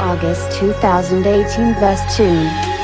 August 2018 Best Tune.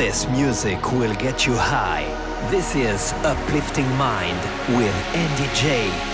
This music will get you high. This is Uplifting Mind with Andy J.